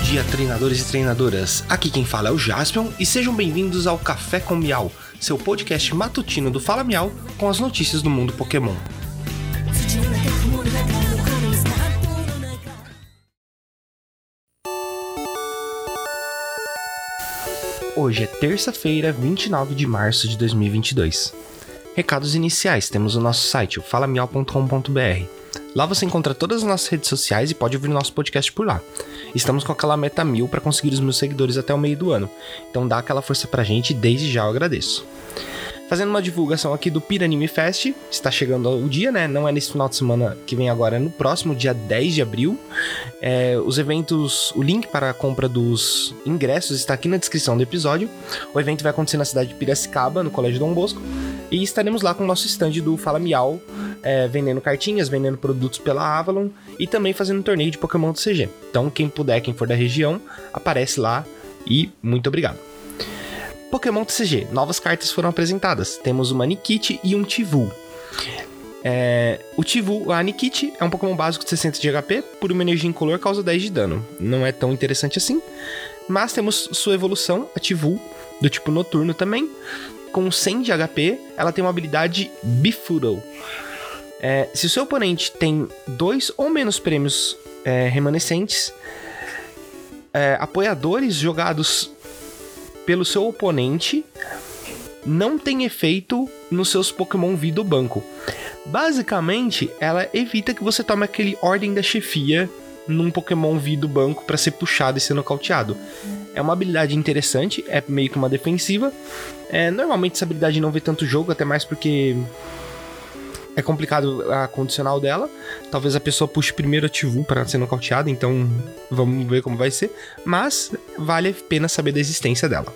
dia, treinadores e treinadoras. Aqui quem fala é o Jaspion e sejam bem-vindos ao Café com Miau, seu podcast matutino do Fala Miau com as notícias do mundo Pokémon. Hoje é terça-feira, 29 de março de 2022. Recados iniciais: temos o nosso site, o. Lá você encontra todas as nossas redes sociais e pode ouvir nosso podcast por lá. Estamos com aquela meta mil para conseguir os meus seguidores até o meio do ano, então dá aquela força pra gente desde já eu agradeço. Fazendo uma divulgação aqui do Piranime Fest, está chegando o dia, né? Não é nesse final de semana que vem agora, é no próximo, dia 10 de abril. É, os eventos, o link para a compra dos ingressos está aqui na descrição do episódio. O evento vai acontecer na cidade de Piracicaba, no Colégio Dom Bosco. E estaremos lá com o nosso stand do Fala Miau, é, vendendo cartinhas, vendendo produtos pela Avalon e também fazendo um torneio de Pokémon do CG. Então, quem puder, quem for da região, aparece lá e muito obrigado. Pokémon TCG, novas cartas foram apresentadas. Temos uma Nikit e um Tivu. É, o Tivu, a Nikit, é um Pokémon básico de 60 de HP, por uma energia incolor causa 10 de dano. Não é tão interessante assim. Mas temos sua evolução, a Tivu, do tipo noturno também. Com 100 de HP, ela tem uma habilidade Befoodle. É, se o seu oponente tem dois ou menos prêmios é, remanescentes, é, apoiadores jogados pelo seu oponente não tem efeito nos seus Pokémon V do banco. Basicamente, ela evita que você tome aquele Ordem da Chefia num Pokémon V do banco para ser puxado e ser nocauteado. É uma habilidade interessante, é meio que uma defensiva. É, normalmente essa habilidade não vê tanto jogo, até mais porque é complicado a condicional dela. Talvez a pessoa puxe primeiro a Tivu para ser nocauteada, então vamos ver como vai ser. Mas vale a pena saber da existência dela.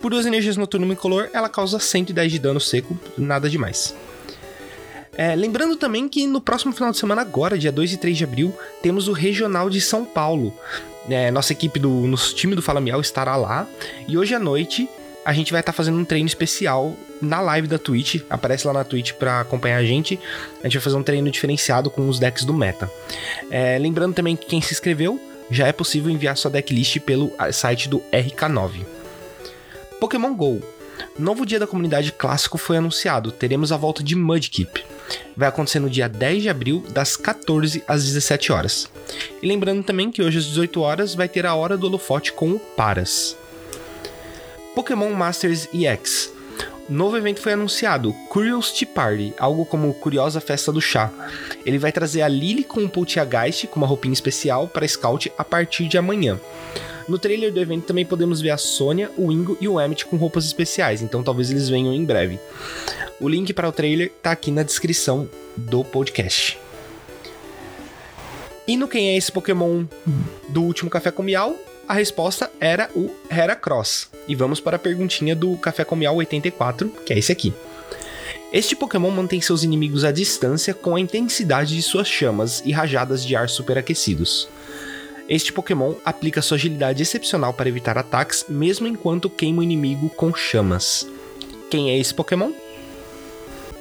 Por duas energias noturno incolor, ela causa 110 de dano seco, nada demais. É, lembrando também que no próximo final de semana, agora, dia 2 e 3 de abril, temos o Regional de São Paulo. É, nossa equipe do nosso time do Fala Miel estará lá. E hoje à noite a gente vai estar tá fazendo um treino especial na live da Twitch. Aparece lá na Twitch para acompanhar a gente. A gente vai fazer um treino diferenciado com os decks do meta. É, lembrando também que quem se inscreveu já é possível enviar sua decklist pelo site do RK9. Pokémon GO. Novo dia da comunidade clássico foi anunciado. Teremos a volta de Mudkip. Vai acontecer no dia 10 de abril, das 14 às 17 horas. E lembrando também que hoje às 18 horas vai ter a hora do holofote com o Paras. Pokémon Masters EX. Novo evento foi anunciado, Curiosity Party, algo como Curiosa Festa do Chá. Ele vai trazer a Lily com um Poltergeist com uma roupinha especial para Scout a partir de amanhã. No trailer do evento também podemos ver a Sônia, o Ingo e o Emmett com roupas especiais, então talvez eles venham em breve. O link para o trailer tá aqui na descrição do podcast. E no Quem é esse Pokémon do último Café com Miau? A resposta era o Heracross. E vamos para a perguntinha do Café com Miau 84, que é esse aqui. Este Pokémon mantém seus inimigos à distância com a intensidade de suas chamas e rajadas de ar superaquecidos. Este Pokémon aplica sua agilidade excepcional para evitar ataques, mesmo enquanto queima o inimigo com chamas. Quem é esse Pokémon?